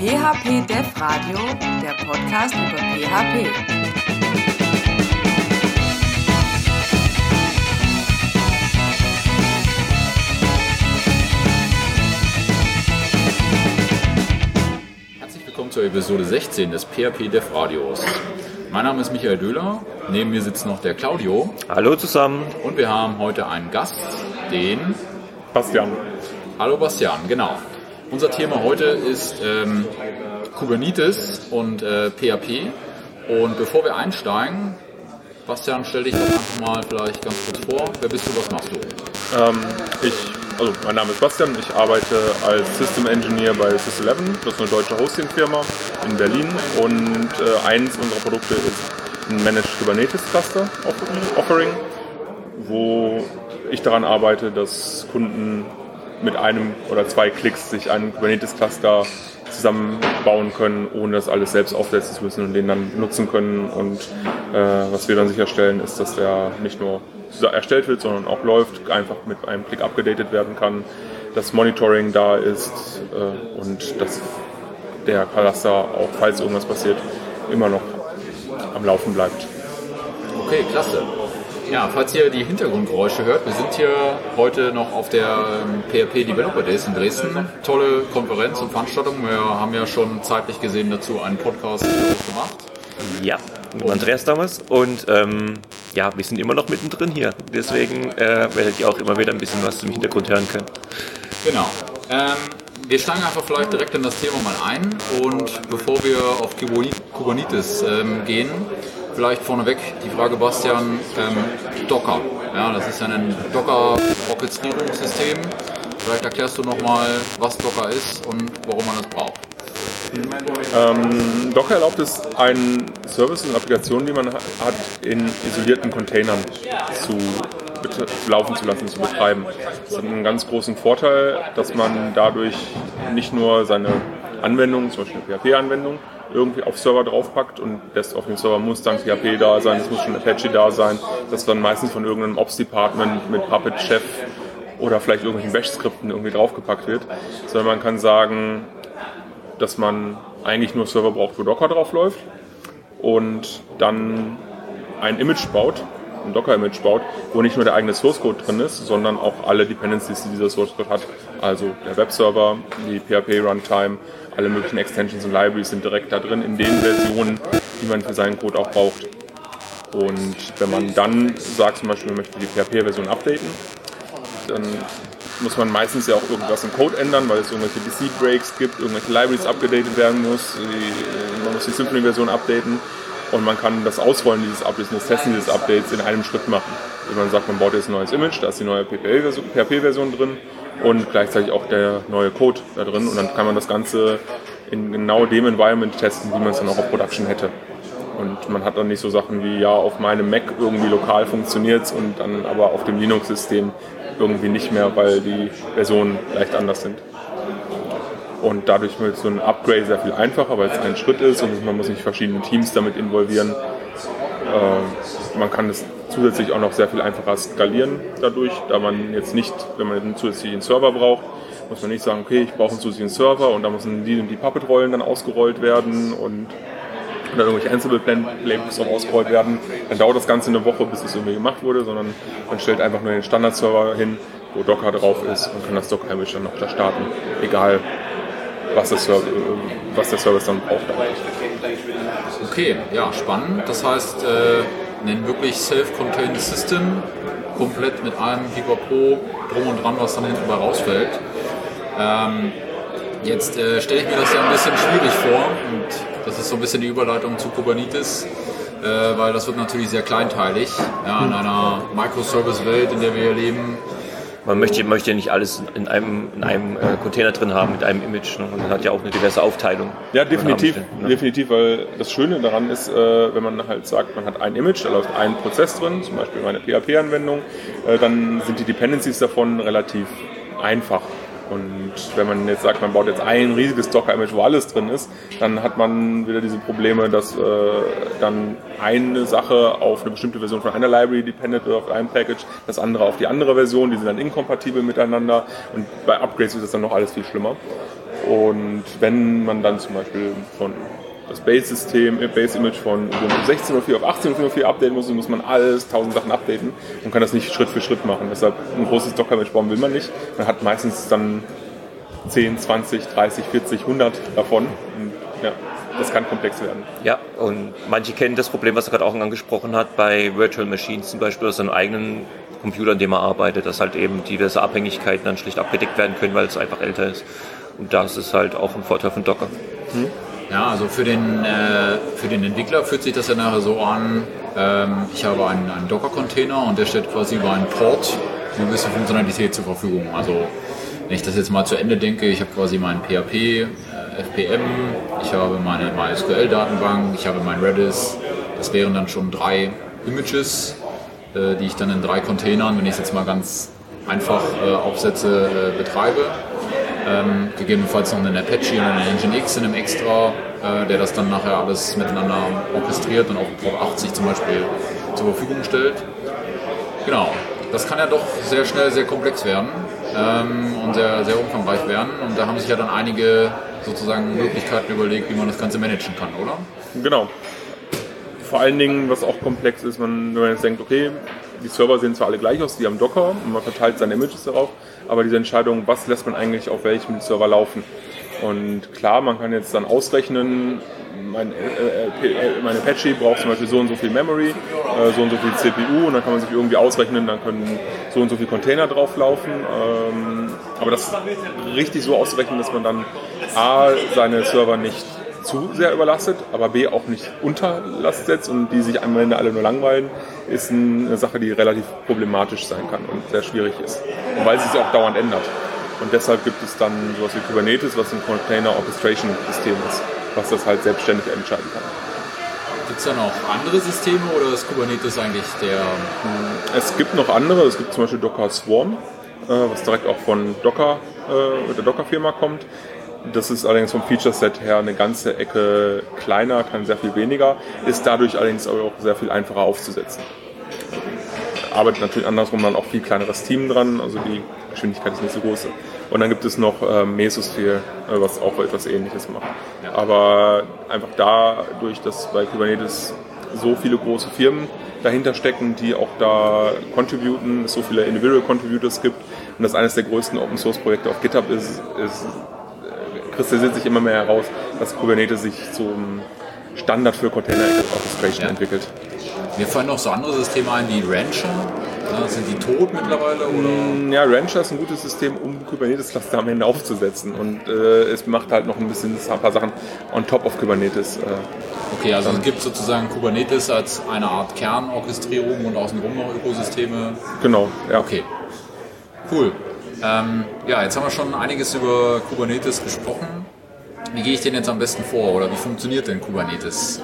PHP Dev Radio, der Podcast über PHP. Herzlich willkommen zur Episode 16 des PHP Dev Radios. Mein Name ist Michael Döhler, neben mir sitzt noch der Claudio Hallo zusammen. und wir haben heute einen Gast, den Bastian. Hallo Bastian, genau. Unser Thema heute ist ähm, Kubernetes und äh, PHP. Und bevor wir einsteigen, Bastian, stell dich doch einfach mal vielleicht ganz kurz vor. Wer bist du, was machst du? Ähm, ich, also mein Name ist Bastian, ich arbeite als System Engineer bei Sys11, das ist eine deutsche Hosting-Firma in Berlin und äh, eins unserer Produkte ist ein Managed Kubernetes Cluster Offering, wo ich daran arbeite, dass Kunden mit einem oder zwei Klicks sich einen Kubernetes Cluster zusammenbauen können, ohne das alles selbst aufsetzen zu müssen und den dann nutzen können. Und äh, was wir dann sicherstellen, ist, dass der nicht nur erstellt wird, sondern auch läuft, einfach mit einem Klick abgedatet werden kann, dass Monitoring da ist äh, und dass der Cluster auch, falls irgendwas passiert, immer noch am Laufen bleibt. Okay, klasse. Ja, falls ihr die Hintergrundgeräusche hört, wir sind hier heute noch auf der ähm, PHP Developer Days in Dresden. Tolle Konferenz und Veranstaltung. Wir haben ja schon zeitlich gesehen dazu einen Podcast gemacht. Ja, mit Andreas damals. Und ähm, ja, wir sind immer noch mittendrin hier. Deswegen äh, werdet ihr auch immer wieder ein bisschen was im Hintergrund hören können. Genau. Ähm, wir steigen einfach vielleicht direkt in das Thema mal ein und bevor wir auf Kubernetes ähm, gehen, vielleicht vorneweg die Frage, Bastian, ähm, Docker. Ja, das ist ja ein Docker-Orchestrierungssystem. Vielleicht erklärst du nochmal, was Docker ist und warum man es braucht. Ähm, Docker erlaubt es, einen Service und Applikationen, die man hat, in isolierten Containern zu laufen zu lassen, zu betreiben. Das hat einen ganz großen Vorteil, dass man dadurch nicht nur seine Anwendung, zum Beispiel eine PHP-Anwendung, irgendwie auf Server draufpackt und das auf dem Server muss dann PHP da sein, es muss schon Apache da sein, das dann meistens von irgendeinem Ops-Department mit Puppet-Chef oder vielleicht irgendwelchen Bash-Skripten irgendwie draufgepackt wird, sondern man kann sagen, dass man eigentlich nur Server braucht, wo Docker drauf läuft und dann ein Image baut, ein Docker-Image baut, wo nicht nur der eigene Source-Code drin ist, sondern auch alle Dependencies, die dieser Source-Code hat. Also der Webserver, die PHP-Runtime, alle möglichen Extensions und Libraries sind direkt da drin in den Versionen, die man für seinen Code auch braucht. Und wenn man dann sagt, zum Beispiel, man möchte die PHP-Version updaten, dann muss man meistens ja auch irgendwas im Code ändern, weil es irgendwelche DC-Breaks gibt, irgendwelche Libraries abgedatet werden muss, man muss die Symfony-Version updaten und man kann das Ausrollen dieses Updates, das Testen dieses Updates in einem Schritt machen. Wenn man sagt, man baut jetzt ein neues Image, da ist die neue PHP-Version drin und gleichzeitig auch der neue Code da drin und dann kann man das Ganze in genau dem Environment testen, wie man es dann auch auf Production hätte. Und man hat dann nicht so Sachen wie, ja, auf meinem Mac irgendwie lokal funktioniert es und dann aber auf dem Linux-System irgendwie nicht mehr, weil die Versionen leicht anders sind. Und dadurch wird so ein Upgrade sehr viel einfacher, weil es ein Schritt ist und man muss nicht verschiedene Teams damit involvieren. Äh, man kann es zusätzlich auch noch sehr viel einfacher skalieren dadurch, da man jetzt nicht, wenn man einen zusätzlichen Server braucht, muss man nicht sagen, okay, ich brauche einen zusätzlichen Server und da müssen die und die Puppet-Rollen dann ausgerollt werden und oder irgendwelche Ansible-Playbooks auch ausgerollt werden. Dann dauert das Ganze eine Woche, bis es irgendwie gemacht wurde, sondern man stellt einfach nur den Standard-Server hin, wo Docker drauf ist und kann das Docker-Image dann noch da starten, egal was, das was der Service dann braucht. Okay, ja, spannend. Das heißt, äh, ein wirklich self-contained System, komplett mit allem Pro drum und dran, was dann hinten bei rausfällt. Ähm, jetzt äh, stelle ich mir das ja ein bisschen schwierig vor und das ist so ein bisschen die Überleitung zu Kubernetes, äh, weil das wird natürlich sehr kleinteilig. Ja, in einer Microservice-Welt, in der wir hier leben, Man möchte, möchte ja nicht alles in einem, in einem äh, Container drin haben mit einem Image. Ne? Und hat ja auch eine diverse Aufteilung. Ja, man definitiv, haben ne? definitiv, weil das Schöne daran ist, äh, wenn man halt sagt, man hat ein Image, da läuft ein Prozess drin, zum Beispiel meine PHP-Anwendung, äh, dann sind die Dependencies davon relativ einfach. Und wenn man jetzt sagt, man baut jetzt ein riesiges Docker-Image, wo alles drin ist, dann hat man wieder diese Probleme, dass äh, dann eine Sache auf eine bestimmte Version von einer Library dependet oder auf einem Package, das andere auf die andere Version, die sind dann inkompatibel miteinander und bei Upgrades ist das dann noch alles viel schlimmer. Und wenn man dann zum Beispiel von das Base-System, äh, Base-Image von Ubuntu 16.04 auf 18.04 updaten muss, dann muss man alles, tausend Sachen updaten und kann das nicht Schritt für Schritt machen. Deshalb ein großes Docker-Image bauen will man nicht. Man hat meistens dann 10, 20, 30, 40, 100 davon. Und ja, das kann komplex werden. Ja, und manche kennen das Problem, was er gerade auch angesprochen hat, bei Virtual Machines zum Beispiel, also einem eigenen Computer, an dem er arbeitet, dass halt eben diverse Abhängigkeiten dann schlicht abgedeckt werden können, weil es einfach älter ist. Und das ist halt auch ein Vorteil von Docker. Hm? Ja, also für den, äh, für den Entwickler fühlt sich das ja nachher so an, ähm, ich habe einen, einen Docker-Container und der stellt quasi über einen Port eine gewisse Funktionalität zur Verfügung. Also wenn ich das jetzt mal zu Ende denke, ich habe quasi meinen PHP, äh, FPM, ich habe meine MySQL-Datenbank, ich habe mein Redis. Das wären dann schon drei Images, äh, die ich dann in drei Containern, wenn ich es jetzt mal ganz einfach äh, aufsetze, äh, betreibe ähm, gegebenenfalls noch einen Apache und einen Nginx in einem Extra, äh, der das dann nachher alles miteinander orchestriert und auf Port 80 zum Beispiel zur Verfügung stellt. Genau, das kann ja doch sehr schnell sehr komplex werden ähm, und sehr, sehr umfangreich werden. Und da haben sich ja dann einige sozusagen Möglichkeiten überlegt, wie man das Ganze managen kann, oder? Genau. Vor allen Dingen, was auch komplex ist, man, wenn man jetzt denkt, okay, die Server sehen zwar alle gleich aus, die haben Docker und man verteilt seine Images darauf, aber diese Entscheidung, was lässt man eigentlich auf welchem Server laufen. Und klar, man kann jetzt dann ausrechnen, mein, äh, äh, mein Apache braucht zum Beispiel so und so viel Memory, äh, so und so viel CPU und dann kann man sich irgendwie ausrechnen, dann können so und so viele Container drauflaufen. Ähm, aber das richtig so auszurechnen, dass man dann A, seine Server nicht zu sehr überlastet, aber B auch nicht unter Last setzt und die sich am Ende alle nur langweilen, ist eine Sache, die relativ problematisch sein kann und sehr schwierig ist. Und weil sie sich auch dauernd ändert. Und deshalb gibt es dann sowas wie Kubernetes, was ein Container Orchestration System ist, was das halt selbstständig entscheiden kann. Gibt es da noch andere Systeme oder ist Kubernetes eigentlich der? Es gibt noch andere. Es gibt zum Beispiel Docker Swarm, äh, was direkt auch von Docker, äh, der Docker-Firma kommt. Das ist allerdings vom Feature-Set her eine ganze Ecke kleiner, kann sehr viel weniger, ist dadurch allerdings auch sehr viel einfacher aufzusetzen. Arbeitet natürlich andersrum dann auch viel kleineres Team dran, also die Geschwindigkeit ist nicht so groß. Und dann gibt es noch äh, Mesosphere, was auch etwas ähnliches macht. Aber einfach dadurch, dass bei Kubernetes so viele große Firmen dahinter stecken, die auch da contributen, es so viele Individual Contributors gibt und das eines der größten Open Source Projekte auf GitHub ist, ist kristallisiert sich immer mehr heraus, dass Kubernetes sich zum Standard für Container Orchestration ja. entwickelt. Mir fallen noch so andere Systeme ein wie Rancher. Ja, sind die tot mittlerweile? Oder? Mm, ja, Rancher ist ein gutes System, um Kubernetes-Cluster am Ende aufzusetzen. Und äh, es macht halt noch ein bisschen ein paar Sachen on top of Kubernetes. Äh, okay, also es gibt sozusagen Kubernetes als eine Art Kernorchestrierung und außenrum noch Ökosysteme. Genau, ja. Okay. Cool. Ähm, ja, jetzt haben wir schon einiges über Kubernetes gesprochen. Wie gehe ich denn jetzt am besten vor oder wie funktioniert denn Kubernetes?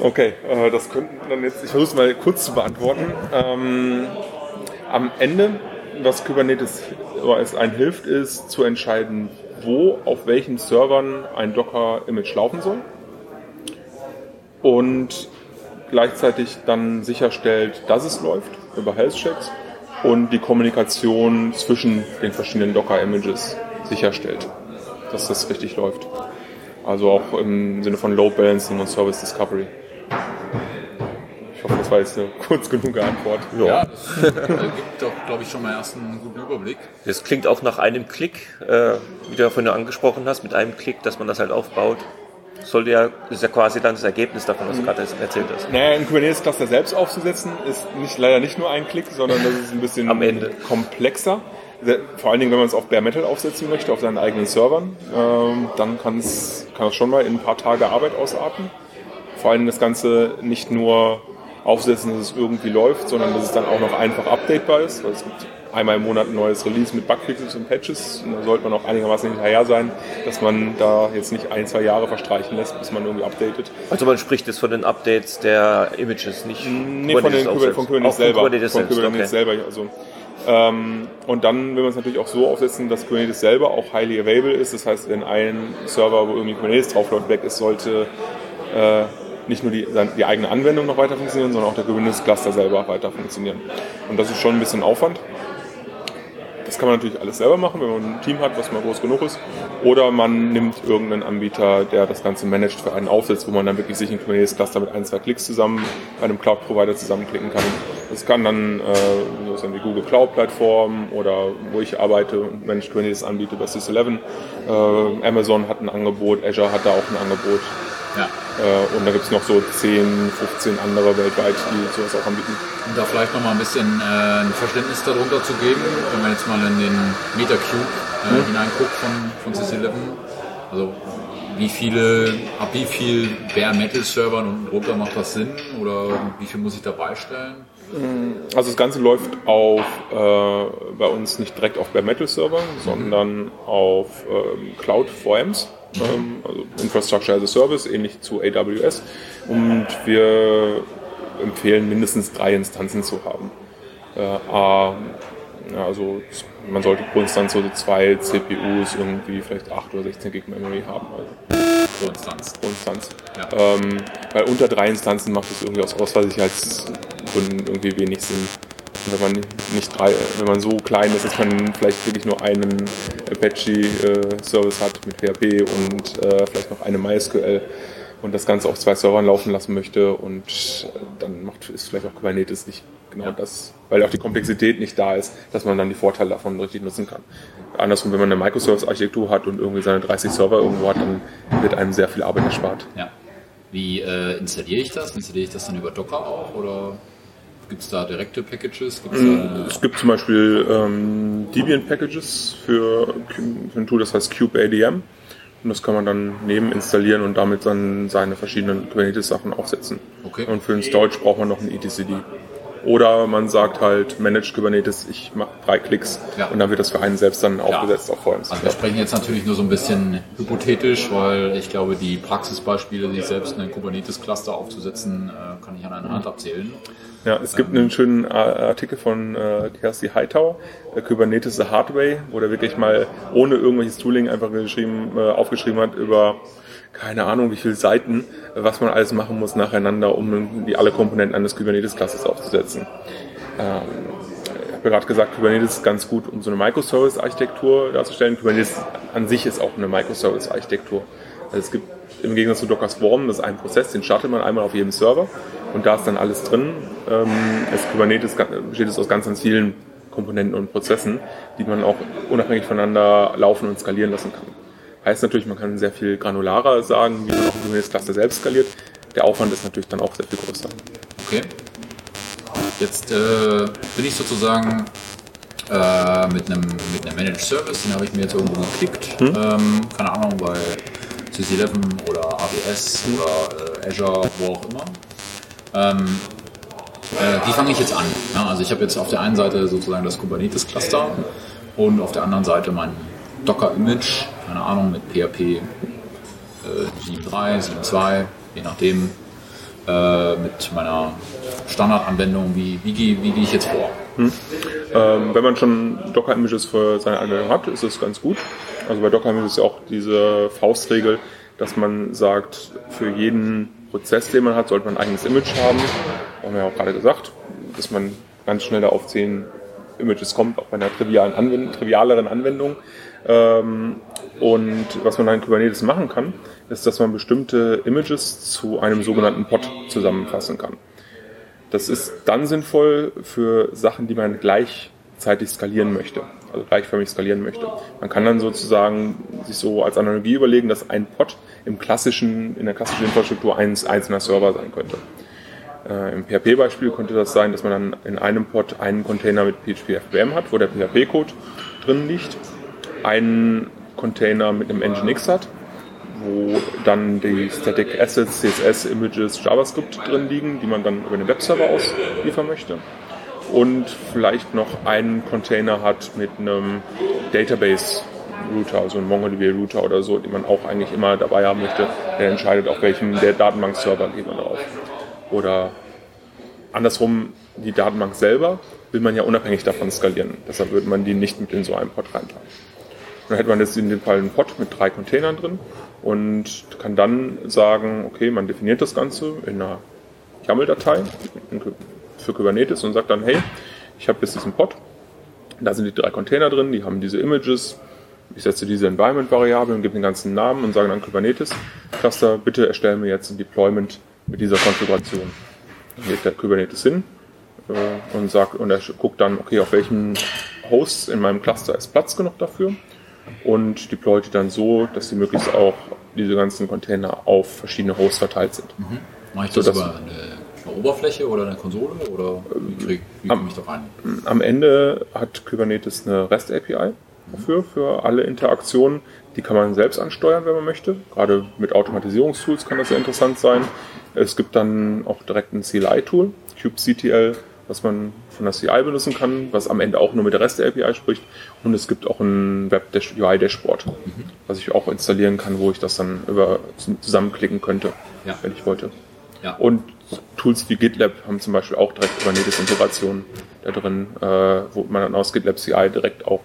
Okay, äh, das könnten dann jetzt, ich versuche es mal kurz zu beantworten. Ähm, am Ende, was Kubernetes es einen hilft, ist zu entscheiden, wo, auf welchen Servern ein Docker-Image laufen soll. Und gleichzeitig dann sicherstellt, dass es läuft über Health Checks und die Kommunikation zwischen den verschiedenen Docker-Images sicherstellt, dass das richtig läuft. Also auch im Sinne von Load Balancing und Service Discovery. Ich hoffe, das war jetzt eine kurz genug Antwort. Ja, ja das äh, gibt doch, glaube ich, schon mal erst einen guten Überblick. Das klingt auch nach einem Klick, äh, wie du ja vorhin angesprochen hast, mit einem Klick, dass man das halt aufbaut sollte ja, ist ja quasi dann das Ergebnis davon, was du gerade erzählt hast. Naja, ein Kubernetes-Cluster selbst aufzusetzen, ist nicht, leider nicht nur ein Klick, sondern das ist ein bisschen Am Ende. komplexer. Vor allen Dingen, wenn man es auf Bare Metal aufsetzen möchte, auf seinen eigenen Servern, ähm, dann kann es schon mal in ein paar Tage Arbeit ausarten. Vor allem das Ganze nicht nur aufsetzen, dass es irgendwie läuft, sondern dass es dann auch noch einfach updatebar ist. Also es gibt einmal im Monat ein neues Release mit Bugfixes und Patches. Und da sollte man auch einigermaßen hinterher sein, dass man da jetzt nicht ein, zwei Jahre verstreichen lässt, bis man irgendwie updatet. Also man spricht jetzt von den Updates der Images, nicht nee, von, den, von Kubernetes selber. Kubernetes von Kubernetes okay. selber. Also Ähm, und dann will man es natürlich auch so aufsetzen, dass Kubernetes selber auch highly available ist. Das heißt, wenn ein Server, wo irgendwie Kubernetes draufläuft, weg ist, sollte äh, nicht nur die, die, eigene Anwendung noch weiter funktionieren, sondern auch der Kubernetes-Cluster selber weiter funktionieren. Und das ist schon ein bisschen Aufwand. Das kann man natürlich alles selber machen, wenn man ein Team hat, was mal groß genug ist. Oder man nimmt irgendeinen Anbieter, der das Ganze managt, für einen aufsetzt, wo man dann wirklich sich ein Kubernetes-Cluster mit ein, zwei Klicks zusammen bei einem Cloud-Provider zusammenklicken kann. Das kann dann, äh, ist die Google Cloud-Plattform oder wo ich arbeite und Managed Kubernetes anbiete bei Sys11. Äh, Amazon hat ein Angebot, Azure hat da auch ein Angebot. Ja. Äh, und da gibt es noch so 10, 15 andere weltweit, die sowas auch anbieten. Und da vielleicht nochmal ein bisschen äh, ein Verständnis darunter zu geben, wenn man jetzt mal in den Metacube äh, mhm. hineinguckt von, von CC11. Also wie viele, ab wie viel Bare Metal Servern unten drunter macht das Sinn oder wie viel muss ich dabei stellen? Mm, also das Ganze läuft auf äh, bei uns nicht direkt auf Bare Metal Servern, mhm. sondern auf ähm, Cloud VMs ähm, also Infrastructure as a Service, ähnlich zu AWS. Und wir empfehlen mindestens drei Instanzen zu haben. Äh, A, ja, also man sollte pro Instanz so zwei CPUs, irgendwie vielleicht 8 oder 16 Gig Memory haben. Also. Pro Instanz. Pro Instanz. Ja. Ähm, weil unter drei Instanzen macht es irgendwie aus Ausfallsicherheitsgründen irgendwie wenig Sinn wenn man nicht drei, wenn man so klein ist, dass man vielleicht wirklich nur einen Apache-Service hat mit PHP und äh, vielleicht noch eine MySQL und das Ganze auf zwei Servern laufen lassen möchte und dann macht ist vielleicht auch Kubernetes nicht genau ja. das, weil auch die Komplexität nicht da ist, dass man dann die Vorteile davon richtig nutzen kann. Andersrum, wenn man eine Microservice-Architektur hat und irgendwie seine 30 Server irgendwo hat, dann wird einem sehr viel Arbeit erspart. Ja. Wie äh, installiere ich das? Installiere ich das dann über Docker auch oder? Gibt es da direkte Packages? Gibt's da es gibt zum Beispiel ähm, Debian-Packages für, für ein Tool, das heißt CubeADM. Und das kann man dann neben installieren und damit dann seine verschiedenen Kubernetes-Sachen aufsetzen. Okay. Und für den Storage braucht man noch ein etcd. Oder man sagt halt, Managed Kubernetes, ich mache drei Klicks ja. und dann wird das für einen selbst dann aufgesetzt ja. auf VMs. Also wir sprechen jetzt natürlich nur so ein bisschen hypothetisch, weil ich glaube, die Praxisbeispiele, sich selbst einen Kubernetes-Cluster aufzusetzen, äh, kann ich an einer Hand abzählen. Ja, es gibt einen schönen Artikel von äh, Kersti Hightower, äh, Kubernetes the Hard Way, wo der wirklich mal ohne irgendwelches Tooling einfach geschrieben, äh, aufgeschrieben hat über keine Ahnung wie viele Seiten, was man alles machen muss nacheinander, um die alle Komponenten eines Kubernetes-Clusses aufzusetzen. Ähm, ich habe ja gerade gesagt, Kubernetes ist ganz gut, um so eine Microservice-Architektur darzustellen. Kubernetes an sich ist auch eine Microservice-Architektur. Also es gibt im Gegensatz zu Docker Swarm, das ist ein Prozess, den startet man einmal auf jedem Server und da ist dann alles drin. Ähm, es Kubernetes besteht es aus ganz, ganz vielen Komponenten und Prozessen, die man auch unabhängig voneinander laufen und skalieren lassen kann. Heißt natürlich, man kann sehr viel granularer sagen, wie man auch ein Kubernetes-Cluster selbst skaliert. Der Aufwand ist natürlich dann auch sehr viel größer. Okay. Jetzt äh, bin ich sozusagen äh, mit einem mit einem Managed Service, den habe ich mir jetzt irgendwo geklickt. Hm? Ähm, keine Ahnung, bei CC11 oder AWS oder äh, Azure, wo auch immer. Ähm, äh, wie fange ich jetzt an? Ja, also ich habe jetzt auf der einen Seite sozusagen das Kubernetes-Cluster und auf der anderen Seite mein Docker-Image, keine Ahnung, mit PHP äh, 7.3, 7.2, je nachdem, äh, mit meiner Standardanwendung, wie, wie, wie, wie gehe ich jetzt vor? Hm. Ähm, wenn man schon Docker-Images für seine Anwendung hat, ist das ganz gut. Also bei Docker-Images ist ja auch diese Faustregel, dass man sagt, für jeden Prozess, den man hat, sollte man ein eigenes Image haben. Haben wir ja auch gerade gesagt, dass man ganz schnell da auf zehn Images kommt, auch bei einer trivialen Anwendung, trivialeren Anwendung. Ähm, und was man in Kubernetes machen kann, ist, dass man bestimmte Images zu einem sogenannten Pod zusammenfassen kann. Das ist dann sinnvoll für Sachen, die man gleichzeitig skalieren möchte, also gleichförmig skalieren möchte. Man kann dann sozusagen sich so als Analogie überlegen, dass ein Pod im klassischen, in der klassischen Infrastruktur ein einzelner Server sein könnte. Äh, Im PHP-Beispiel könnte das sein, dass man dann in einem Pod einen Container mit PHP FBM hat, wo der PHP-Code drin liegt, einen Container mit einem Nginx hat, wo dann die Static Assets, CSS, Images, JavaScript drin liegen, die man dann über den Webserver ausliefern möchte. Und vielleicht noch einen Container hat mit einem Database Router, also ein MongoDB Router oder so, den man auch eigentlich immer dabei haben möchte, der entscheidet, auf welchem der Datenbank-Server geht man drauf. Oder andersrum, die Datenbank selber will man ja unabhängig davon skalieren. Deshalb würde man die nicht mit in so einen Pod reinpacken. Dann hätte man jetzt in dem Fall einen Pod mit drei Containern drin und kann dann sagen, okay, man definiert das Ganze in einer YAML-Datei für Kubernetes und sagt dann, hey, ich habe jetzt diesen Pod, da sind die drei Container drin, die haben diese Images, ich setze diese Environment-Variablen, gebe den ganzen Namen und sage dann Kubernetes Cluster, bitte erstelle mir jetzt ein Deployment mit dieser Konfiguration. Dann geht der Kubernetes hin äh, und sagt, und er guckt dann, okay, auf welchen Hosts in meinem Cluster ist Platz genug dafür und deployt die dann so, dass sie möglichst auch diese ganzen Container auf verschiedene Hosts verteilt sind. Mhm. Mache ich das so, über eine, eine, Oberfläche oder eine Konsole oder wie, krieg, wie komme ich da rein? Am Ende hat Kubernetes eine REST-API dafür, für alle Interaktionen. Die kann man selbst ansteuern, wenn man möchte. Gerade mit Automatisierungstools kann das sehr interessant sein. Es gibt dann auch direkt ein CLI-Tool, kubectl, was man von der CI benutzen kann, was am Ende auch nur mit der Rest der API spricht. Und es gibt auch ein Web-UI-Dashboard, mhm. was ich auch installieren kann, wo ich das dann über zusammenklicken könnte, ja. wenn ich wollte. Ja. Und Tools wie GitLab haben zum Beispiel auch direkt Kubernetes-Integration da drin, äh, wo man dann aus GitLab CI direkt auch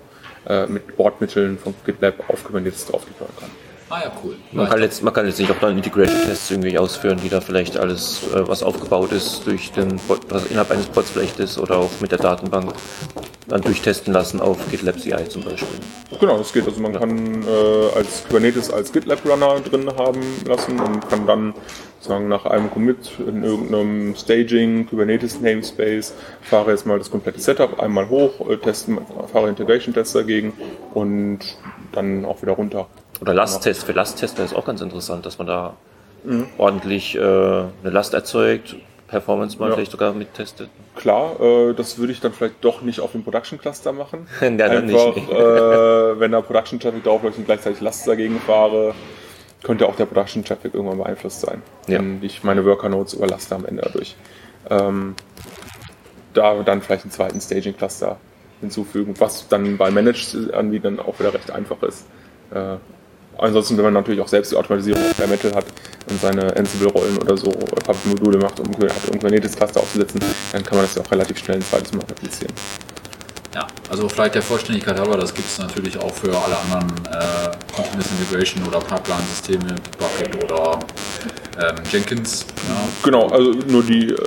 äh, mit Bordmitteln von GitLab auf Kubernetes drauf deployen kann. Ah ja, cool. Man kann, jetzt, man kann jetzt nicht auch dann Integration-Tests irgendwie ausführen, die da vielleicht alles, äh, was aufgebaut ist, durch den was innerhalb eines Pods vielleicht ist oder auch mit der Datenbank dann durchtesten lassen auf GitLab CI zum Beispiel. Genau, das geht. Also man kann äh, als Kubernetes als GitLab Runner drin haben lassen und kann dann sagen nach einem Commit in irgendeinem Staging Kubernetes Namespace fahre jetzt mal das komplette Setup einmal hoch, äh, testen, fahre Integration Tests dagegen und dann auch wieder runter. Oder Lasttest. Für Lasttest wäre es auch ganz interessant, dass man da mhm. ordentlich äh, eine Last erzeugt, Performance mal ja. vielleicht sogar mittestet. Klar, äh, das würde ich dann vielleicht doch nicht auf dem Production Cluster machen. ja, Einfach, nicht. äh, wenn da Production Traffic draufläuft und gleichzeitig Last dagegen fahre, könnte auch der Production Traffic irgendwann beeinflusst sein. Ja. Wenn ich meine Worker Nodes überlaste am Ende dadurch. Ähm, da dann vielleicht einen zweiten Staging Cluster hinzufügen, was dann bei Managed Anbietern auch wieder recht einfach ist. Äh, Ansonsten, wenn man natürlich auch selbst die Automatisierung auf Metal hat und seine Ansible-Rollen oder so Puppet-Module macht, um ein Kubernetes-Cluster aufzusetzen, dann kann man das ja auch relativ schnell ein zweites Mal replizieren. Ja, also vielleicht der Vollständigkeit halber, das gibt es natürlich auch für alle anderen äh, Continuous Integration oder Pipeline-Systeme, Bucket oder ähm, Jenkins. Ja. Genau, also nur die, äh,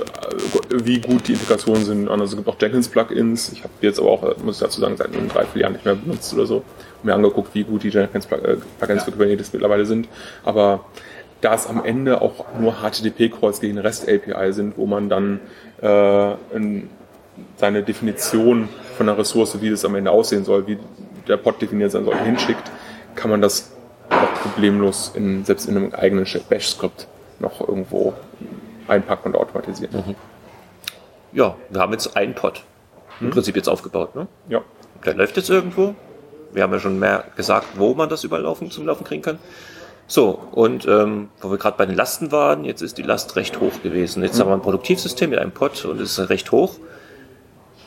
wie gut die Integrationen sind. Also es gibt auch Jenkins-Plugins. Ich habe jetzt aber auch, äh, muss ich dazu sagen, seit drei, vier Jahren nicht mehr benutzt oder so. Mir angeguckt, wie gut die Jenkins-Plugins ja. für Kubernetes mittlerweile sind. Aber da es am Ende auch nur HTTP-Calls gegen REST-API sind, wo man dann äh, in seine Definition von der Ressource, wie das am Ende aussehen soll, wie der Pod definiert sein soll, hinschickt, kann man das auch problemlos in, selbst in einem eigenen Bash-Skript noch irgendwo einpacken und automatisieren. Mhm. Ja, wir haben jetzt einen Pod im mhm. Prinzip jetzt aufgebaut. Ne? Ja. Der läuft jetzt irgendwo. Wir haben ja schon mehr gesagt, wo man das überall laufen, zum Laufen kriegen kann. So, und ähm, wo wir gerade bei den Lasten waren, jetzt ist die Last recht hoch gewesen. Jetzt mhm. haben wir ein Produktivsystem mit einem Pod und es ist recht hoch.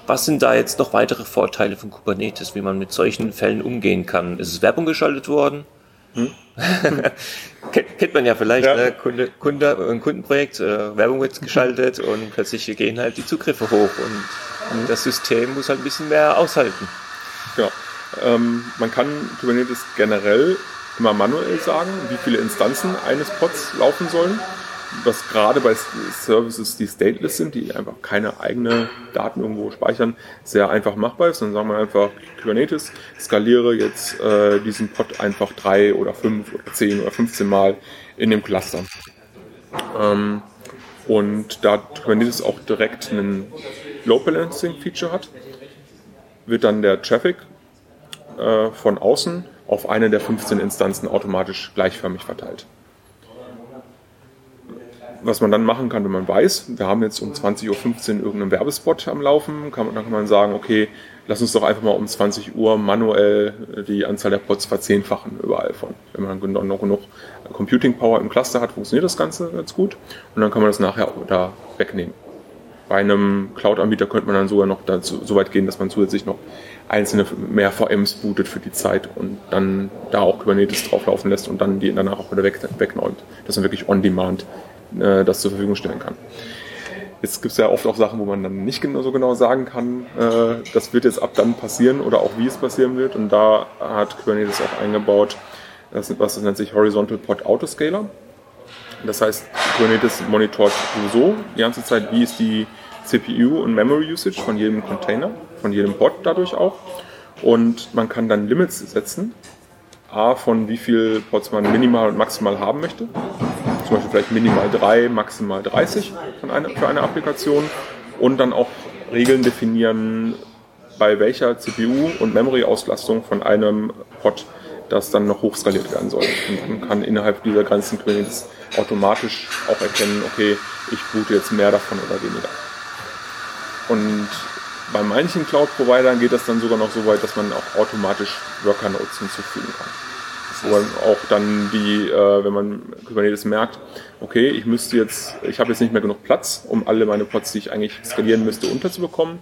Was sind da jetzt noch weitere Vorteile von Kubernetes, wie man mit solchen Fällen umgehen kann? Ist es Werbung geschaltet worden? Hm? Kennt man ja vielleicht, ja. Ne? Kunde, Kunde, ein Kundenprojekt, äh, Werbung wird geschaltet und plötzlich gehen halt die Zugriffe hoch und, und das System muss halt ein bisschen mehr aushalten. Ja, ähm, man kann Kubernetes generell immer manuell sagen, wie viele Instanzen eines Pods laufen sollen was gerade bei Services, die stateless sind, die einfach keine eigene Daten irgendwo speichern, sehr einfach machbar ist. Dann sagen wir einfach Kubernetes, skaliere jetzt äh, diesen Pod einfach drei oder fünf oder zehn oder 15 Mal in dem Cluster. Ähm, und da Kubernetes auch direkt einen Load Balancing Feature hat, wird dann der Traffic äh, von außen auf eine der 15 Instanzen automatisch gleichförmig verteilt was man dann machen kann, wenn man weiß, wir haben jetzt um 20.15 Uhr irgendeinen Werbespot am Laufen, kann, dann kann man sagen, okay, lass uns doch einfach mal um 20 Uhr manuell die Anzahl der Pods verzehnfachen überall von. Wenn man noch genug Computing Power im Cluster hat, funktioniert das Ganze ganz gut und dann kann man das nachher auch da wegnehmen. Bei einem Cloud-Anbieter könnte man dann sogar noch dazu, so weit gehen, dass man zusätzlich noch einzelne mehr VMs bootet für die Zeit und dann da auch Kubernetes drauflaufen lässt und dann die danach auch wieder weg, wegnäumt. Das ist wirklich on-demand äh, das zur Verfügung stellen kann. Jetzt gibt es ja oft auch Sachen, wo man dann nicht so genau sagen kann, äh, das wird jetzt ab dann passieren oder auch wie es passieren wird. Und da hat Kubernetes auch eingebaut, das, was das nennt sich Horizontal Pod Autoscaler. Das heißt, Kubernetes monitort sowieso die ganze Zeit, wie ist die CPU und Memory Usage von jedem Container, von jedem Pod dadurch auch. Und man kann dann Limits setzen, A, von wie viel Pods man minimal und maximal haben möchte. Zum Beispiel vielleicht minimal 3, maximal 30 von einer, für eine Applikation. Und dann auch Regeln definieren, bei welcher CPU und Memory-Auslastung von einem Pod das dann noch hochskaliert werden soll. Und man kann innerhalb dieser Grenzen Kubernetes automatisch auch erkennen, okay, ich boote jetzt mehr davon oder weniger. Und bei manchen Cloud-Providern geht das dann sogar noch so weit, dass man auch automatisch Worker-Nodes hinzufügen kann. Wo auch dann die, äh, wenn man Kubernetes merkt, okay, ich müsste jetzt, ich habe jetzt nicht mehr genug Platz, um alle meine Pods, die ich eigentlich skalieren müsste, unterzubekommen.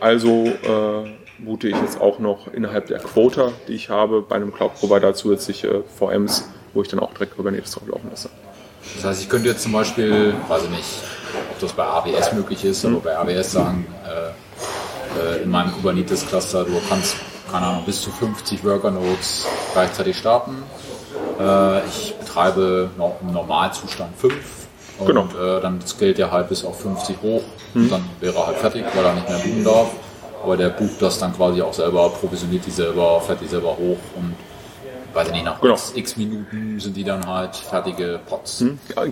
Also äh, boote ich jetzt auch noch innerhalb der Quota, die ich habe, bei einem Cloud-Provider zusätzliche VMs, wo ich dann auch direkt Kubernetes drauf laufen lasse. Das heißt, ich könnte jetzt zum Beispiel, weiß ich nicht, ob das bei AWS möglich ist, aber bei AWS sagen, äh, äh, in meinem Kubernetes-Cluster, du kannst, keine Ahnung, bis zu 50 Worker-Nodes gleichzeitig starten. Äh, ich betreibe noch im Normalzustand 5 und Genau. äh, dann scaled er halt bis auf 50 hoch und dann wäre er halt fertig, weil er nicht mehr booten darf. Aber der bucht das dann quasi auch selber, provisioniert die selber, fährt die selber hoch und weiß ich nicht, nach Genau. x, Minuten sind die dann halt fertige Pots.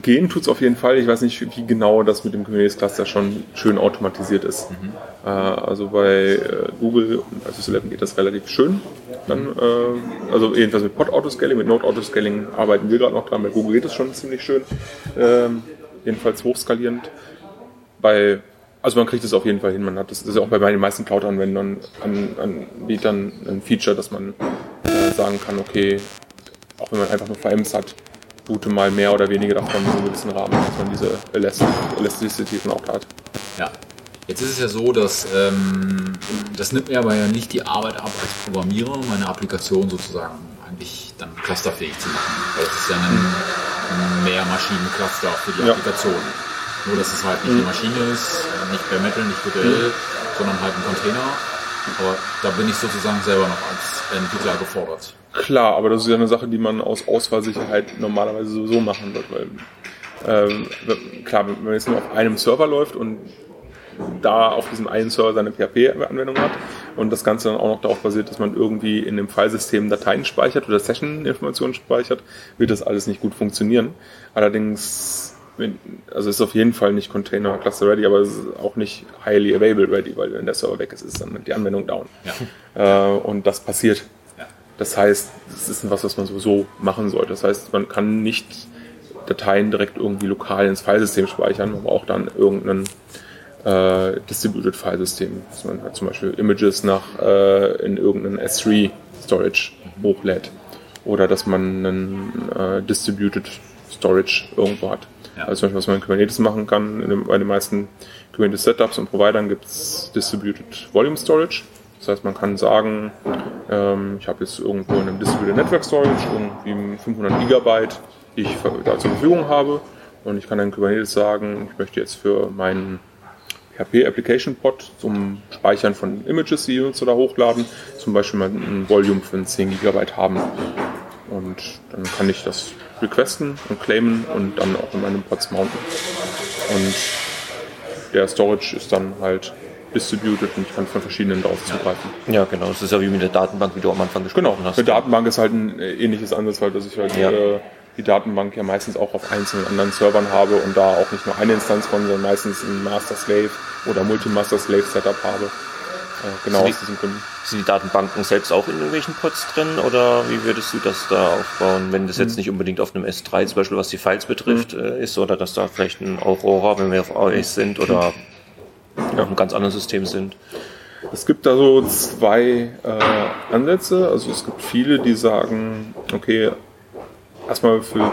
Gehen tut's auf jeden Fall. Ich weiß nicht, wie genau das mit dem Kubernetes Cluster schon schön automatisiert ist. Äh, also bei äh, Google und bei SysLab geht das relativ schön. Dann, äh, also jedenfalls mit Pod Autoscaling, mit Node Autoscaling arbeiten wir gerade noch dran. Bei Google geht es schon ziemlich schön. Ähm, jedenfalls hochskalierend. Bei also man kriegt es auf jeden Fall hin. Man hat das, das ist ja auch bei den meisten Cloud-Anwendern, an, Anbietern ein Feature, dass man äh, sagen kann, okay, auch wenn man einfach nur VMs hat, boote mal mehr oder weniger davon in einem gewissen Rahmen, dass man diese Elastic- Elasticity dann auch hat. Ja. Jetzt ist es ja so, dass ähm, das nimmt mir aber ja nicht die Arbeit ab als Programmierer, meine Applikation sozusagen eigentlich dann clusterfähig zu machen. Weil es ist ja ein, ein Mehrmaschinen-Cluster für die Ja. Applikation. Nur, dass es halt nicht eine Maschine ist, nicht bare metal, nicht virtuell, sondern halt ein Container. Aber da bin ich sozusagen selber noch als Entwickler gefordert. Klar, aber das ist ja eine Sache, die man aus Ausfallsicherheit normalerweise sowieso machen wird, weil ähm, klar, wenn man jetzt nur auf einem Server läuft und da auf diesem einen Server seine PHP-Anwendung hat und das Ganze dann auch noch darauf basiert, dass man irgendwie in dem Filesystem Dateien speichert oder Session-Informationen speichert, wird das alles nicht gut funktionieren. Allerdings, wenn, also ist auf jeden Fall nicht Container Cluster ready, aber es ist auch nicht highly available ready, weil wenn der Server weg ist, ist dann die Anwendung down. Ja. Äh, und das passiert. Ja. Das heißt, es ist was, was man sowieso machen sollte. Das heißt, man kann nicht Dateien direkt irgendwie lokal ins Filesystem speichern, man braucht dann irgendein äh, Distributed Filesystem, dass man halt zum Beispiel Images nach äh, in irgendeinen S3 Storage hochlädt oder dass man einen äh, Distributed Storage irgendwo hat. Ja. Also zum Beispiel, was man in Kubernetes machen kann, dem, bei den meisten Kubernetes Setups und Providern gibt es Distributed Volume Storage. Das heißt, man kann sagen, ähm, ich habe jetzt irgendwo in einem Distributed Network Storage irgendwie 500 Gigabyte, die ich da zur Verfügung habe. Und ich kann dann Kubernetes sagen, ich möchte jetzt für meinen PHP Application Pod zum Speichern von Images, die Nutzer da hochladen, zum Beispiel mal ein Volume von 10 Gigabyte haben. Und dann kann ich das requesten und claimen und dann auch in meinem Pods mounten. Und der Storage ist dann halt distributed und ich kann von verschiedenen darauf zugreifen. Ja, genau. Das ist ja wie mit der Datenbank, wie du am Anfang gesprochen Genau, hast. eine Datenbank ist halt ein äh, ähnliches Ansatz, weil dass ich halt Ja. äh, die Datenbank ja meistens auch auf einzelnen anderen Servern habe und da auch nicht nur eine Instanz von, sondern meistens ein Master-Slave oder Multi-Master-Slave-Setup habe. Äh, genau So aus Gründen. Sind die Datenbanken selbst auch in irgendwelchen Pods drin oder wie würdest du das da aufbauen, wenn das jetzt nicht unbedingt auf einem S3 zum Beispiel, was die Files betrifft, äh, ist oder dass da vielleicht ein Aurora, wenn wir auf AWS sind oder auf einem ganz anderen System sind? Es gibt da so zwei äh, Ansätze. Also es gibt viele, die sagen, okay, erstmal für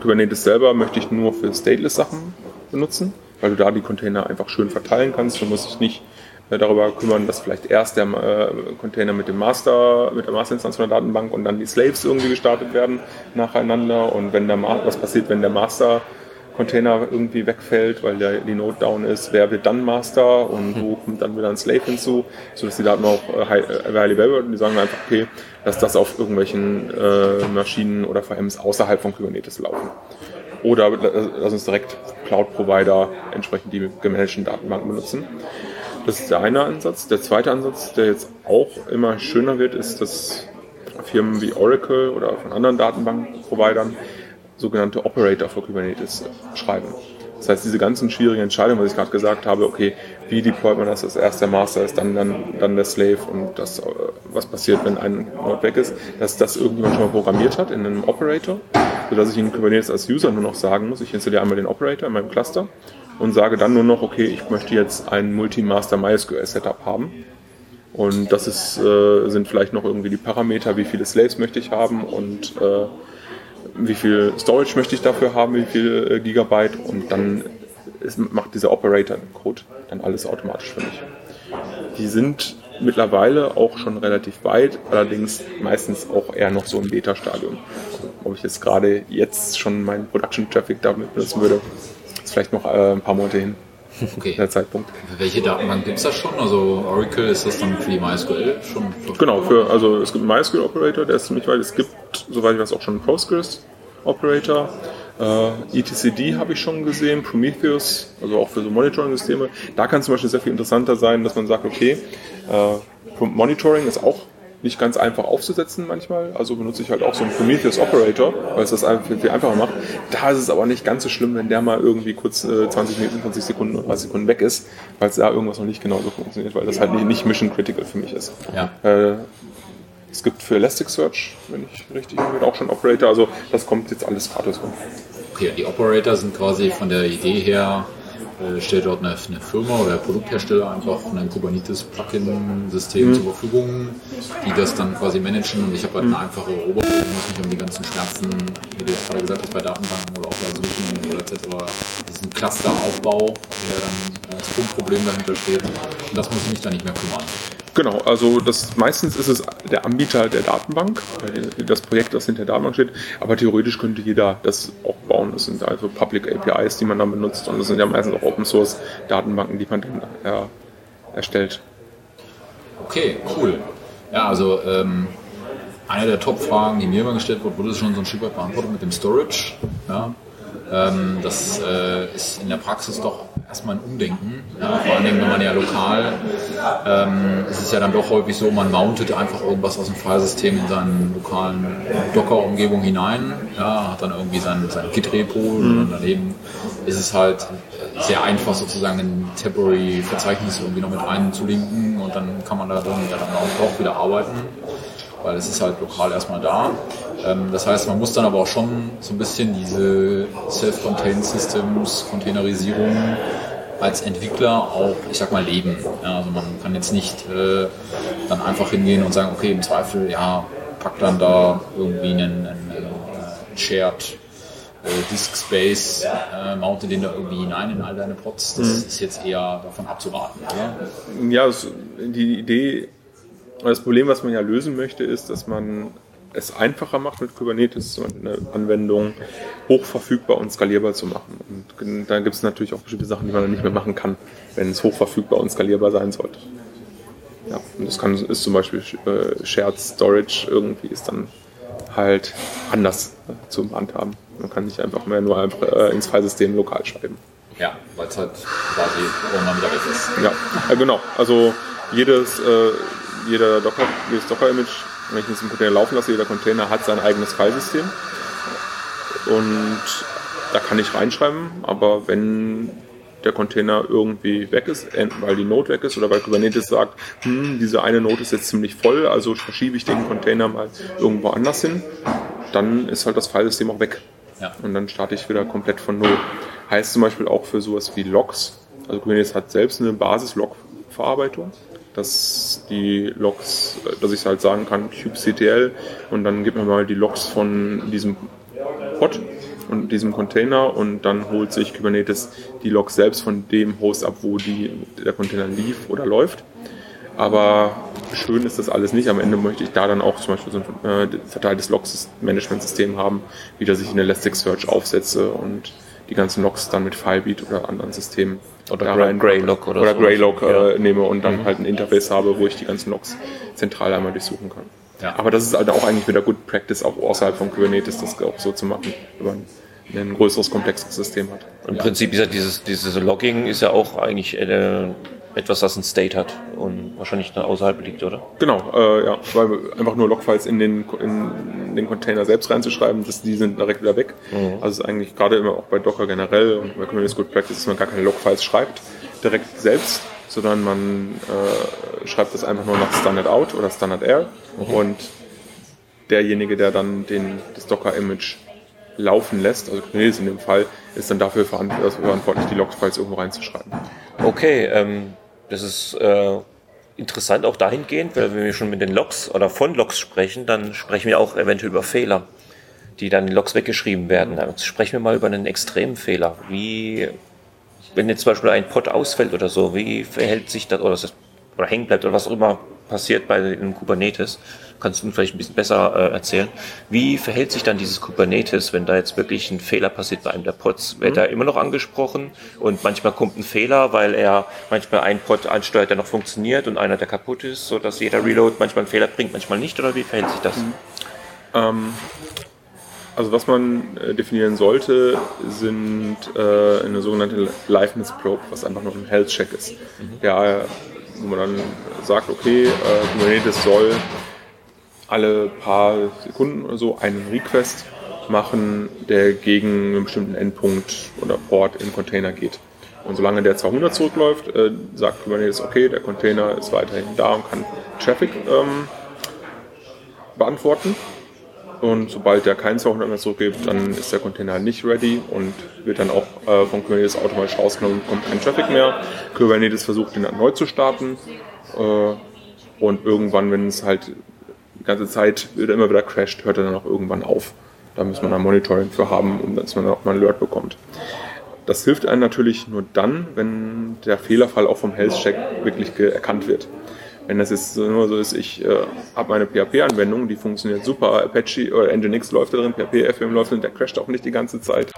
Kubernetes selber möchte ich nur für Stateless-Sachen benutzen, weil du da die Container einfach schön verteilen kannst. Du musst dich nicht darüber kümmern, dass vielleicht erst der äh, Container mit dem Master, mit der Masterinstanz von der Datenbank und dann die Slaves irgendwie gestartet werden nacheinander. Und wenn der Ma was passiert, wenn der Master Container irgendwie wegfällt, weil der, die Node down ist, wer wird dann Master und wo kommt dann wieder ein Slave hinzu, sodass die Daten auch äh, high- äh, available werden. Die sagen einfach, okay, dass das auf irgendwelchen äh, Maschinen oder VMs außerhalb von Kubernetes laufen. Oder äh, lass uns direkt Cloud-Provider entsprechend die gemanagten Datenbanken benutzen. Das ist der eine Ansatz. Der zweite Ansatz, der jetzt auch immer schöner wird, ist, dass Firmen wie Oracle oder von anderen Datenbankprovidern sogenannte Operator für Kubernetes schreiben. Das heißt, diese ganzen schwierigen Entscheidungen, was ich gerade gesagt habe, okay, wie deployt man das, dass erst der Master ist, dann, dann, dann der Slave und das, äh, was passiert, wenn ein Node weg ist, dass das irgendjemand schon mal programmiert hat in einem Operator, sodass ich in Kubernetes als User nur noch sagen muss, ich installiere einmal den Operator in meinem Cluster und sage dann nur noch, okay, ich möchte jetzt ein Multi-Master MySQL Setup haben. Und das ist, äh, sind vielleicht noch irgendwie die Parameter, wie viele Slaves möchte ich haben und äh, wie viel Storage möchte ich dafür haben, wie viel äh, Gigabyte und dann ist, macht dieser Operator im Code dann alles automatisch für mich. Die sind mittlerweile auch schon relativ weit, allerdings meistens auch eher noch so im Beta-Stadium. Ob ich jetzt gerade jetzt schon meinen Production-Traffic damit benutzen würde, vielleicht noch äh, ein paar Monate hin, Okay. der Zeitpunkt. Welche Datenbank gibt es da schon? Also Oracle, ist das dann für die MySQL schon? Genau, für, also es gibt einen MySQL Operator, der ist ziemlich weit. Es gibt, soweit ich weiß, auch schon einen Postgres Operator. Äh, etcd habe ich schon gesehen, Prometheus, also auch für so Monitoring-Systeme. Da kann es zum Beispiel sehr viel interessanter sein, dass man sagt, okay, äh, Monitoring ist auch nicht ganz einfach aufzusetzen manchmal. Also benutze ich halt auch so einen Prometheus Operator, weil es das einfach viel, viel einfacher macht. Da ist es aber nicht ganz so schlimm, wenn der mal irgendwie kurz äh, 20 Minuten, 20 Sekunden oder 30 Sekunden weg ist, weil es da irgendwas noch nicht genau so funktioniert, weil das halt nicht, nicht mission critical für mich ist. Ja. Äh, es gibt für Elasticsearch, wenn ich richtig habe, auch schon Operator. Also das kommt jetzt alles gratis rum. Okay, die Operator sind quasi von der Idee her, äh, stellt dort eine, eine Firma oder Produkthersteller einfach ein Kubernetes-Plugin-System zur Verfügung, die das dann quasi managen und ich habe halt eine einfache Oberfläche, muss mich um die ganzen Schmerzen, wie du jetzt gerade gesagt hast, bei Datenbanken oder auch bei Suchen oder etc., diesen Clusteraufbau, der dann als Grundproblem dahinter steht, und das muss ich mich dann nicht mehr kümmern. Genau, also das meistens ist es der Anbieter der Datenbank, äh, das Projekt, das hinter der Datenbank steht, aber theoretisch könnte jeder das auch bauen. Das sind also Public APIs, die man dann benutzt und das sind ja meistens auch Open Source Datenbanken, die man dann ja, erstellt. Okay, cool. Ja, also ähm, eine der Top-Fragen, die mir immer gestellt wurde, wurde schon so ein Stück weit beantwortet mit dem Storage. Ja? Ähm, das äh, ist in der Praxis doch erstmal ein Umdenken. Ja? Vor allen Dingen, wenn man ja lokal, ähm, es ist ja dann doch häufig so, man mountet einfach irgendwas aus dem Filesystem in seinen lokalen Docker-Umgebung hinein, ja? hat dann irgendwie sein, sein Git-Repo und daneben ist es halt sehr einfach sozusagen ein Temporary-Verzeichnis irgendwie noch mit einzulinken und dann kann man da dann auch wieder arbeiten, weil es ist halt lokal erstmal da. Ähm, das heißt, man muss dann aber auch schon so ein bisschen diese Self-Contained Systems, Containerisierung als Entwickler auch, ich sag mal, leben. Ja, also man kann jetzt nicht äh, dann einfach hingehen und sagen, okay, im Zweifel, ja, pack dann da irgendwie einen, einen, einen Shared äh, Disk Space, äh, mounte den da irgendwie hinein in all deine Pods. Das ist jetzt eher davon abzuraten, oder? Ja, die Idee, das Problem, was man ja lösen möchte, ist, dass man es einfacher macht mit Kubernetes, eine Anwendung hochverfügbar und skalierbar zu machen. Und da gibt es natürlich auch bestimmte Sachen, die man dann nicht mehr machen kann, wenn es hochverfügbar und skalierbar sein sollte. Ja, und das kann, ist zum Beispiel äh, Shared Storage irgendwie ist dann halt anders äh, zu handhaben. Man kann nicht einfach mehr nur einfach äh, ins Filesystem lokal schreiben. Ja, weil es halt quasi wieder weg ist. Ja, ja genau. Also jedes, äh, jeder Docker, jedes Docker-Image, wenn ich es im Container laufen lasse, jeder Container hat sein eigenes Filesystem. Und da kann ich reinschreiben, aber wenn der Container irgendwie weg ist, ent- weil die Node weg ist oder weil Kubernetes sagt, hm, diese eine Node ist jetzt ziemlich voll, also verschiebe ich den Container mal irgendwo anders hin, dann ist halt das Filesystem auch weg. Ja. Und dann starte ich wieder komplett von Null. Heißt zum Beispiel auch für sowas wie Logs. Also Kubernetes hat selbst eine Basis-Log-Verarbeitung, dass die Logs, dass ich halt sagen kann, kubectl und dann gibt mir mal die Logs von diesem Pod und diesem Container und dann holt sich Kubernetes die Logs selbst von dem Host ab, wo die, der Container lief oder läuft. Aber schön ist das alles nicht. Am Ende möchte ich da dann auch zum Beispiel so ein äh, verteiltes Log-Management-System haben, wie das ich in Elasticsearch aufsetze und die ganzen Logs dann mit Filebeat oder anderen Systemen Oder da Grey- rein- Greylog oder oder so. Greylog äh, Ja. nehme und dann halt ein Interface habe, wo ich die ganzen Logs zentral einmal durchsuchen kann. Ja. Aber das ist halt auch eigentlich wieder Good Practice, auch außerhalb von Kubernetes, das auch so zu machen, wenn man ein größeres, komplexes System hat. Im Prinzip ist ja dieses, dieses Logging ist ja auch eigentlich äh, etwas, das ein State hat und wahrscheinlich dann außerhalb liegt, oder? Genau, äh, ja, weil einfach nur Logfiles in den, in den Container selbst reinzuschreiben, das, die sind direkt wieder weg. Also es ist eigentlich gerade immer auch bei Docker generell und bei Kubernetes Good Practice, dass man gar keine Logfiles schreibt, direkt selbst, sondern man äh, schreibt das einfach nur nach Standard Out oder Standard Air und derjenige, der dann den, das Docker-Image laufen lässt, also Kubernetes in dem Fall, ist dann dafür also verantwortlich, die Logfiles irgendwo reinzuschreiben. Okay, ähm, das ist äh, interessant auch dahingehend, weil wenn wir schon mit den Logs oder von Logs sprechen, dann sprechen wir auch eventuell über Fehler, die dann in Logs weggeschrieben werden. Dann sprechen wir mal über einen extremen Fehler. Wie, wenn jetzt zum Beispiel ein Pod ausfällt oder so, wie verhält sich das, oder, das, oder hängen bleibt oder was auch immer passiert bei einem Kubernetes, kannst du vielleicht ein bisschen besser äh, erzählen. Wie verhält sich dann dieses Kubernetes, wenn da jetzt wirklich ein Fehler passiert bei einem der Pods? Wird er immer noch angesprochen und manchmal kommt ein Fehler, weil er manchmal einen Pod ansteuert, der noch funktioniert und einer, der kaputt ist, sodass jeder Reload manchmal einen Fehler bringt, manchmal nicht, oder wie verhält sich das? Ähm, also was man äh, definieren sollte, sind äh, eine sogenannte Liveness Probe, was einfach nur ein Health Check ist. Ja, äh, wo man dann sagt, okay, äh, Kubernetes soll alle paar Sekunden oder so einen Request machen, der gegen einen bestimmten Endpunkt oder Port in Container geht. Und solange der 200 zurückläuft, äh, sagt Kubernetes, okay, der Container ist weiterhin da und kann Traffic ähm, beantworten. Und sobald der keinen 200 mehr zurückgibt, dann ist der Container nicht ready und wird dann auch äh, von Kubernetes automatisch rausgenommen und kommt kein Traffic mehr. Kubernetes versucht, den neu zu starten. Äh, und irgendwann, wenn es halt die ganze Zeit wieder immer wieder crasht, hört er dann auch irgendwann auf. Da muss man dann Monitoring für haben, um dass man dann auch mal ein Alert bekommt. Das hilft einem natürlich nur dann, wenn der Fehlerfall auch vom Health Check wirklich erkannt wird. Wenn das jetzt nur so ist, ich äh, habe meine PHP-Anwendung, die funktioniert super, Apache oder Nginx läuft da drin, PHP, FM läuft drin, der crasht auch nicht die ganze Zeit.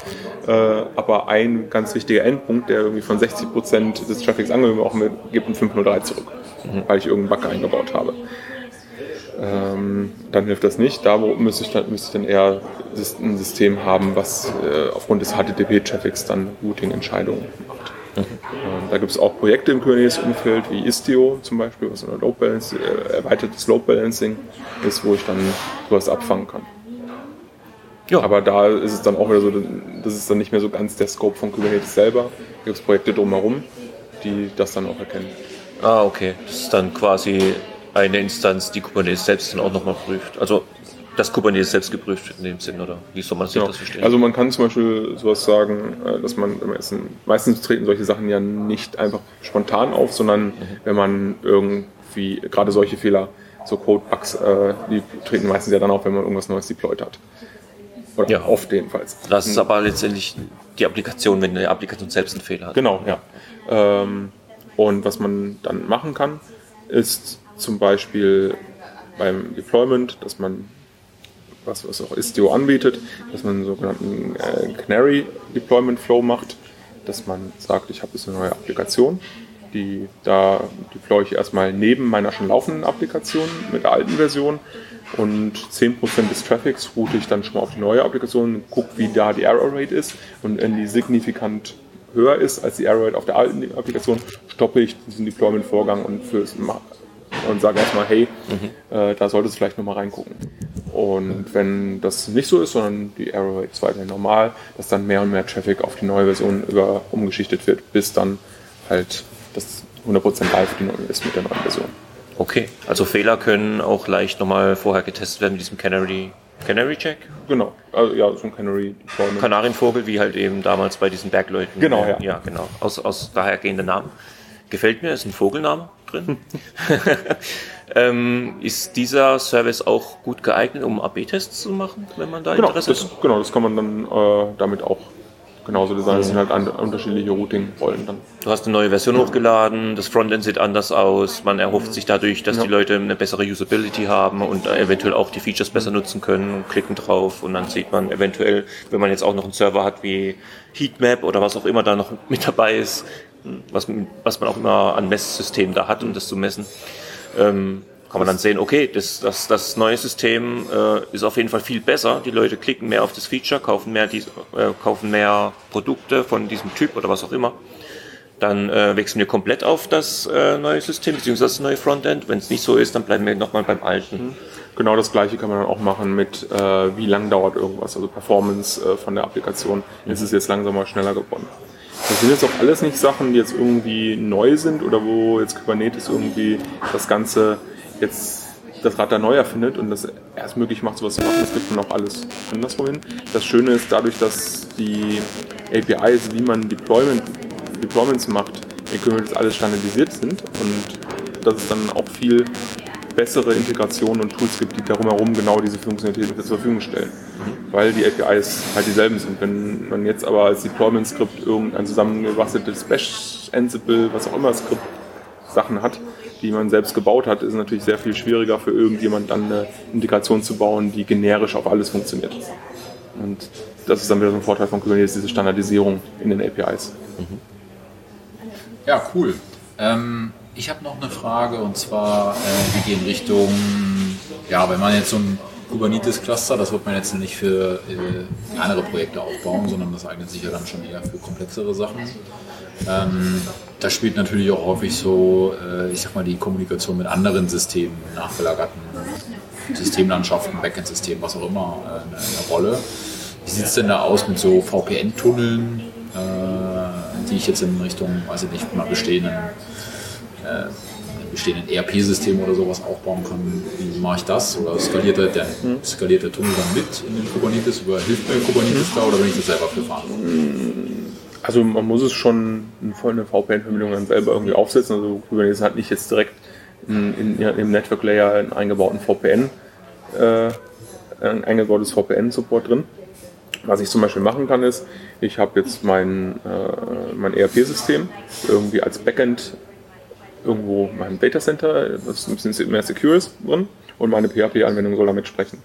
Äh, aber ein ganz wichtiger Endpunkt, der irgendwie von 60% des Traffics angebrochen wird, gibt ein 503 zurück, weil ich irgendeinen Bug eingebaut habe. Ähm, dann hilft das nicht. Da müsste ich dann, müsste ich dann eher ein System haben, was äh, aufgrund des HTTP-Traffics dann Routing-Entscheidungen macht. Ähm, da gibt es auch Projekte im Kubernetes-Umfeld wie Istio zum Beispiel, was ein Load Balance, äh, erweitertes Load Balancing ist, wo ich dann sowas abfangen kann. Ja. Aber da ist es dann auch wieder so, das ist dann nicht mehr so ganz der Scope von Kubernetes selber. Da gibt es Projekte drumherum, die das dann auch erkennen. Ah, okay. Das ist dann quasi eine Instanz, die Kubernetes selbst dann auch nochmal prüft. Also, dass Kubernetes selbst geprüft in dem Sinn, oder wie soll man sich Genau. das verstehen? Also man kann zum Beispiel sowas sagen, äh, dass man, meistens treten solche Sachen ja nicht einfach spontan auf, sondern wenn man irgendwie, gerade solche Fehler, so Code-Bugs, äh, die treten meistens ja dann auf, wenn man irgendwas Neues deployed hat. Oder Ja. oft jedenfalls. das ist aber letztendlich die Applikation, wenn eine Applikation selbst einen Fehler hat. Genau, ja. Ähm, und was man dann machen kann, ist zum Beispiel beim Deployment, dass man, was, was auch Istio anbietet, dass man einen sogenannten äh, Canary Deployment Flow macht, dass man sagt, ich habe jetzt eine neue Applikation, die, da deploy ich erstmal neben meiner schon laufenden Applikation mit der alten Version und 10% des Traffics route ich dann schon mal auf die neue Applikation, gucke, wie da die Error Rate ist und wenn die signifikant höher ist als die Error Rate auf der alten Applikation, stoppe ich diesen Deployment-Vorgang und, und sage erstmal, hey, äh, da solltest du vielleicht nochmal reingucken. Und wenn das nicht so ist, sondern die Error Rate ist weiterhin normal, dass dann mehr und mehr Traffic auf die neue Version über, umgeschichtet wird, bis dann halt das 100% live ist mit der neuen Version. Okay, also Fehler können auch leicht nochmal vorher getestet werden mit diesem Canary, Canary Check? Genau, also, ja, so ein Canary Deployment. Kanarienvogel, wie halt eben damals bei diesen Bergleuten. Genau, ja. Ja, genau. Aus, aus dahergehenden Namen. Gefällt mir, ist ein Vogelname drin. ähm, ist dieser Service auch gut geeignet, um AB-Tests zu machen, wenn man da Genau, Interesse das, hat? genau, das kann man dann äh, damit auch genauso designt. Das sind halt an, unterschiedliche Routing-Rollen dann. Du hast eine neue Version hochgeladen, das Frontend sieht anders aus, man erhofft sich dadurch, dass Ja. die Leute eine bessere Usability haben und eventuell auch die Features besser nutzen können und klicken drauf und dann sieht man eventuell, wenn man jetzt auch noch einen Server hat wie Heatmap oder was auch immer da noch mit dabei ist, was, was man auch immer an Messsystemen da hat, um das zu messen, ähm, kann man dann sehen, okay, das, das, das neue System äh, ist auf jeden Fall viel besser. Die Leute klicken mehr auf das Feature, kaufen mehr, dies, äh, kaufen mehr Produkte von diesem Typ oder was auch immer. Dann äh, wechseln wir komplett auf das äh, neue System, beziehungsweise das neue Frontend. Wenn es nicht so ist, dann bleiben wir nochmal beim alten. Genau das gleiche kann man dann auch machen mit, äh, wie lang dauert irgendwas, also Performance äh, von der Applikation. Ist es jetzt langsamer, schneller geworden. Das sind jetzt auch alles nicht Sachen, die jetzt irgendwie neu sind oder wo jetzt Kubernetes irgendwie das Ganze jetzt das Rad da neu erfindet und das erst möglich macht, sowas zu machen. Das gibt man auch alles anderswohin. Das Schöne ist dadurch, dass die APIs, wie man Deployment, Deployments macht, in Kubernetes alles standardisiert sind und dass es dann auch viel bessere Integrationen und Tools gibt, die darum herum genau diese Funktionalitäten zur Verfügung stellen. Weil die APIs halt dieselben sind. Wenn man jetzt aber als Deployment-Skript irgendein zusammengebasteltes Bash, Ansible, was auch immer Skript Sachen hat, die man selbst gebaut hat, ist es natürlich sehr viel schwieriger für irgendjemand dann eine Integration zu bauen, die generisch auf alles funktioniert. Und das ist dann wieder so ein Vorteil von Kubernetes, diese Standardisierung in den APIs. Ja, cool. Ähm, ich habe noch eine Frage und zwar, äh, die geht in Richtung, ja, wenn man jetzt so ein Kubernetes-Cluster, das wird man jetzt nicht für äh, kleinere Projekte aufbauen, sondern das eignet sich ja dann schon eher für komplexere Sachen. Ähm, da spielt natürlich auch häufig so, äh, ich sag mal, die Kommunikation mit anderen Systemen, nachgelagerten Systemlandschaften, Backend-Systemen, was auch immer, äh, eine, eine Rolle. Wie sieht es denn da aus mit so VPN-Tunneln, äh, die ich jetzt in Richtung, weiß ich nicht, mal bestehenden, äh, bestehenden ERP-System oder sowas aufbauen kann? Wie mache ich das? Oder skaliert der, der, skaliert der Tunnel dann mit in den Kubernetes? Oder hilft mir Kubernetes da oder bin ich das selber für verantwortlich? Also man muss es schon eine VPN-Verbindung dann selber irgendwie aufsetzen. Also Kubernetes hat nicht jetzt direkt in, in, im Network Layer einen eingebauten VPN, äh, ein eingebautes VPN-Support drin. Was ich zum Beispiel machen kann, ist, ich habe jetzt mein, äh, mein ERP-System irgendwie als Backend irgendwo in meinem Datacenter, das ein bisschen mehr secure ist, drin und meine PHP-Anwendung soll damit sprechen.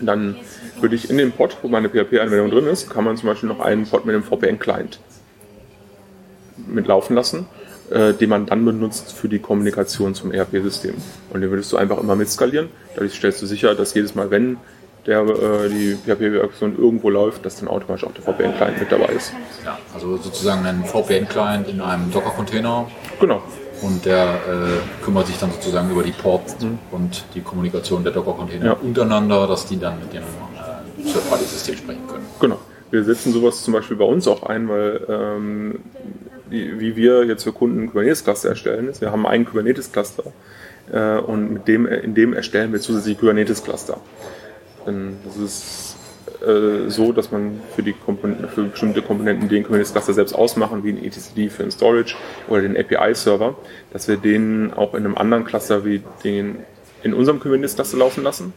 Dann würde ich in dem Pod, wo meine PHP-Anwendung drin ist, kann man zum Beispiel noch einen Pod mit einem VPN-Client mitlaufen lassen, äh, den man dann benutzt für die Kommunikation zum ERP-System. Und den würdest du einfach immer mitskalieren. Dadurch stellst du sicher, dass jedes Mal, wenn der, äh, die PHP-Version irgendwo läuft, dass dann automatisch auch der VPN-Client mit dabei ist. Ja, also sozusagen ein VPN-Client in einem Docker-Container Genau. Und der äh, kümmert sich dann sozusagen über die Ports und die Kommunikation der Docker-Container Ja. untereinander, dass die dann mit dem äh, Third-Party-System sprechen können. Genau. Wir setzen sowas zum Beispiel bei uns auch ein, weil ähm, die, wie wir jetzt für Kunden Kubernetes-Cluster erstellen, ist, wir haben einen Kubernetes-Cluster äh, und mit dem, in dem erstellen wir zusätzlich Kubernetes-Cluster. Das ist äh, so, dass man für, die Komponenten, für bestimmte Komponenten den Kubernetes-Cluster selbst ausmachen, wie ein etcd für den Storage oder den API-Server, dass wir den auch in einem anderen Cluster wie den in unserem Kubernetes-Cluster laufen lassen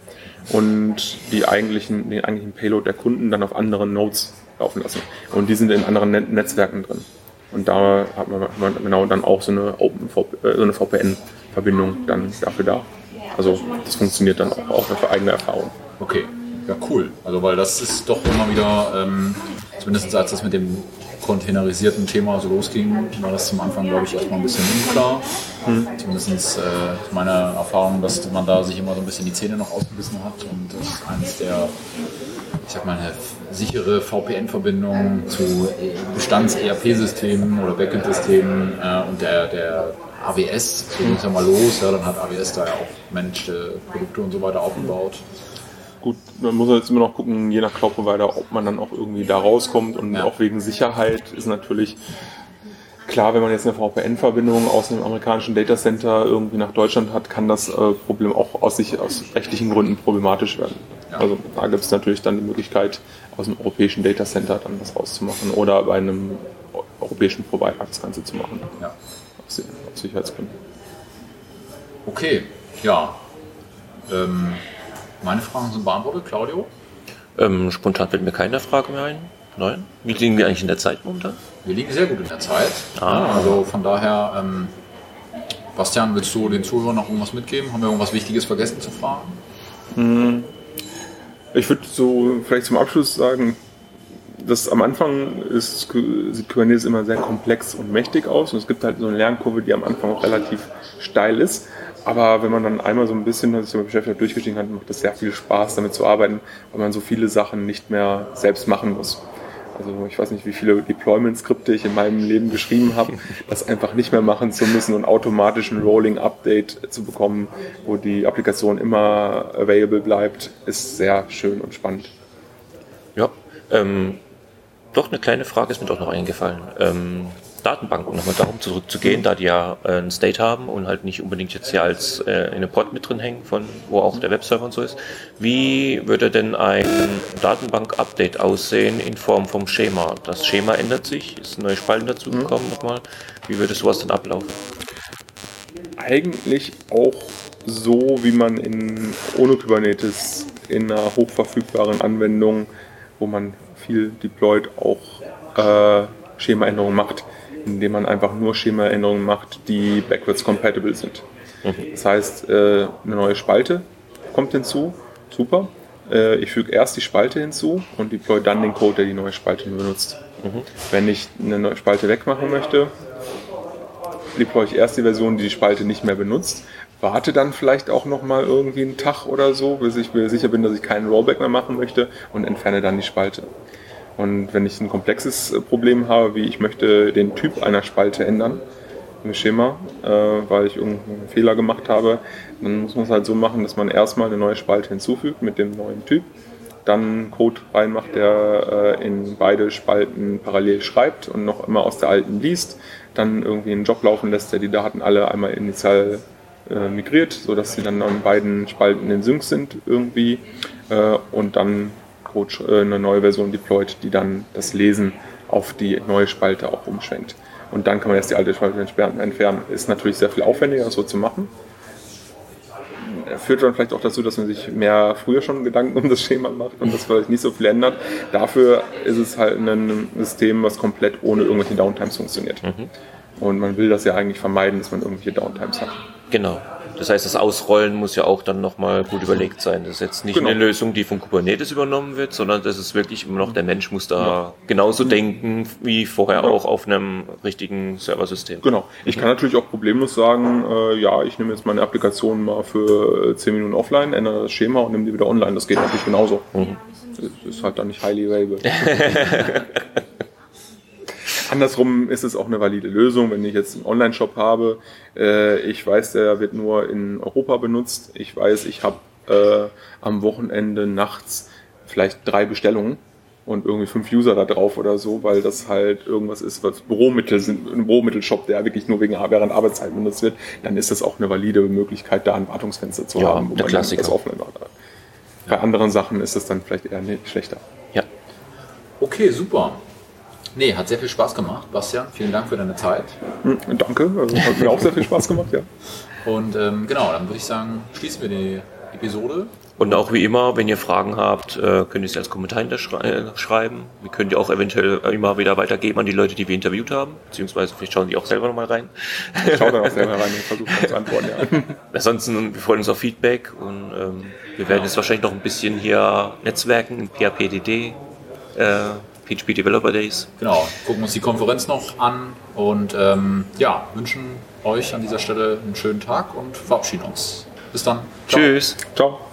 und die eigentlichen, den eigentlichen Payload der Kunden dann auf anderen Nodes laufen lassen. Und die sind in anderen Net Netzwerken drin. Und da hat man, genau dann auch so eine, Open äh, so eine VPN-Verbindung dann dafür da. Also das funktioniert dann auch, auch für eigene Erfahrung. Okay, ja cool. Also weil das ist doch immer wieder, ähm, zumindest als das mit dem containerisierten Thema so losging, war das zum Anfang, glaube ich, erstmal ein bisschen unklar. Zumindest äh, meine Erfahrung, dass man da sich immer so ein bisschen die Zähne noch ausgebissen hat und das ist eines der, ich sag mal, eine sichere VPN-Verbindung zu Bestands-ERP-Systemen oder Backend-Systemen äh, und der, der AWS, so ging es ja mal los, ja, dann hat AWS da ja auch managte Produkte und so weiter aufgebaut. Gut, man muss jetzt immer noch gucken, je nach Cloud-Provider, ob man dann auch irgendwie da rauskommt. Und Ja. auch wegen Sicherheit ist natürlich klar, wenn man jetzt eine VPN-Verbindung aus einem amerikanischen Datacenter irgendwie nach Deutschland hat, kann das äh, Problem auch aus, sich, aus rechtlichen Gründen problematisch werden. Ja. Also da gibt es natürlich dann die Möglichkeit, aus einem europäischen Datacenter dann das auszumachen oder bei einem eu- europäischen Provider das Ganze zu machen. Ja. Aus, aus Sicherheitsgründen. Okay, ja. Ähm, meine Fragen sind beantwortet, Claudio. Ähm, spontan fällt mir keine Frage mehr ein. Neun? Wie liegen wir eigentlich in der Zeit momentan? Wir liegen sehr gut in der Zeit. Ah. Ja, also von daher, ähm, Bastian, willst du den Zuhörern noch irgendwas mitgeben? Haben wir irgendwas Wichtiges vergessen zu fragen? Ich würde so vielleicht zum Abschluss sagen, dass am Anfang ist, sieht Kubernetes immer sehr komplex und mächtig aus und es gibt halt so eine Lernkurve, die am Anfang auch relativ steil ist. Aber wenn man dann einmal so ein bisschen sich damit beschäftigt hat, durchgestiegen hat, macht es sehr viel Spaß, damit zu arbeiten, weil man so viele Sachen nicht mehr selbst machen muss. Also ich weiß nicht, wie viele Deployment-Skripte ich in meinem Leben geschrieben habe, das einfach nicht mehr machen zu müssen und automatisch ein Rolling-Update zu bekommen, wo die Applikation immer available bleibt, ist sehr schön und spannend. Ja. Ähm, doch, eine kleine Frage ist mir doch noch eingefallen. Ähm, Datenbanken, nochmal darum zurückzugehen, da die ja äh, ein State haben und halt nicht unbedingt jetzt hier als äh, in einem Pod mit drin hängen, von wo auch der Webserver und so ist. Wie würde denn ein Datenbank-Update aussehen in Form vom Schema? Das Schema ändert sich, ist neue Spalten dazugekommen nochmal. Wie würde sowas dann ablaufen? Eigentlich auch so, wie man in ohne Kubernetes in einer hochverfügbaren Anwendung, wo man viel deployt, auch äh, Schemaänderungen macht, indem man einfach nur Schemaänderungen macht, die backwards compatible sind. Das heißt, äh, eine neue Spalte kommt hinzu, super. Äh, ich füge erst die Spalte hinzu und deploy dann den Code, der die neue Spalte benutzt. Wenn ich eine neue Spalte wegmachen möchte, deploy ich erst die Version, die die Spalte nicht mehr benutzt, warte dann vielleicht auch noch mal irgendwie einen Tag oder so, bis ich mir sicher bin, dass ich keinen Rollback mehr machen möchte und entferne dann die Spalte. Und wenn ich ein komplexes äh, Problem habe, wie ich möchte den Typ einer Spalte ändern im Schema, äh, weil ich irgendeinen Fehler gemacht habe, dann muss man es halt so machen, dass man erstmal eine neue Spalte hinzufügt mit dem neuen Typ, dann Code reinmacht, der äh, in beide Spalten parallel schreibt und noch immer aus der alten liest, dann irgendwie einen Job laufen lässt, der die Daten alle einmal initial migriert, sodass sie dann an beiden Spalten in Sync sind irgendwie und dann Code, äh, eine neue Version deployt, die dann das Lesen auf die neue Spalte auch umschwenkt. Und dann kann man erst die alte Spalte entfernen. Ist natürlich sehr viel aufwendiger, das so zu machen. Führt dann vielleicht auch dazu, dass man sich mehr früher schon Gedanken um das Schema macht und das vielleicht nicht so viel ändert. Dafür ist es halt ein System, was komplett ohne irgendwelche Downtimes funktioniert. Und man will das ja eigentlich vermeiden, dass man irgendwelche Downtimes hat. Genau. Das heißt, das Ausrollen muss ja auch dann nochmal gut überlegt sein. Das ist jetzt nicht Genau. eine Lösung, die von Kubernetes übernommen wird, sondern das ist wirklich immer noch, der Mensch muss da genauso denken wie vorher auch auf einem richtigen Serversystem. Genau. Ich kann natürlich auch problemlos sagen, äh, ja, ich nehme jetzt meine Applikation mal für äh, 10 Minuten offline, ändere das Schema und nehme die wieder online. Das geht natürlich genauso. Das ist halt dann nicht highly available. Andersrum ist es auch eine valide Lösung, wenn ich jetzt einen Online-Shop habe. Äh, ich weiß, der wird nur in Europa benutzt. Ich weiß, ich habe äh, am Wochenende nachts vielleicht drei Bestellungen und irgendwie fünf User da drauf oder so, weil das halt irgendwas ist, was Büromittel sind, ein Büromittelshop, der wirklich nur wegen während Arbeitszeit benutzt wird, dann ist das auch eine valide Möglichkeit, da ein Wartungsfenster zu Ja, haben, wo der man Klassiker. das offline macht. Bei anderen Sachen ist es dann vielleicht eher nicht schlechter. Ja. Okay, super. Nee, hat sehr viel Spaß gemacht. Bastian, vielen Dank für deine Zeit. Hm, Danke, also hat mir auch sehr viel Spaß gemacht, ja. Und ähm, genau, dann würde ich sagen, schließen wir die Episode. Und auch wie immer, wenn ihr Fragen habt, äh, könnt ihr es als Kommentar hinterschreiben. Wir können die auch eventuell immer wieder weitergeben an die Leute, die wir interviewt haben. Beziehungsweise vielleicht schauen die auch selber nochmal rein. Ich schaue dann auch selber rein und versuche zu antworten, ja. Ansonsten, wir freuen uns auf Feedback und ähm, wir werden jetzt wahrscheinlich noch ein bisschen hier netzwerken in PHPDD, äh, PHP Developer Days. Genau, gucken uns die Konferenz noch an und ähm, ja, wünschen euch an dieser Stelle einen schönen Tag und verabschieden uns. Bis dann. Ciao. Tschüss. Ciao.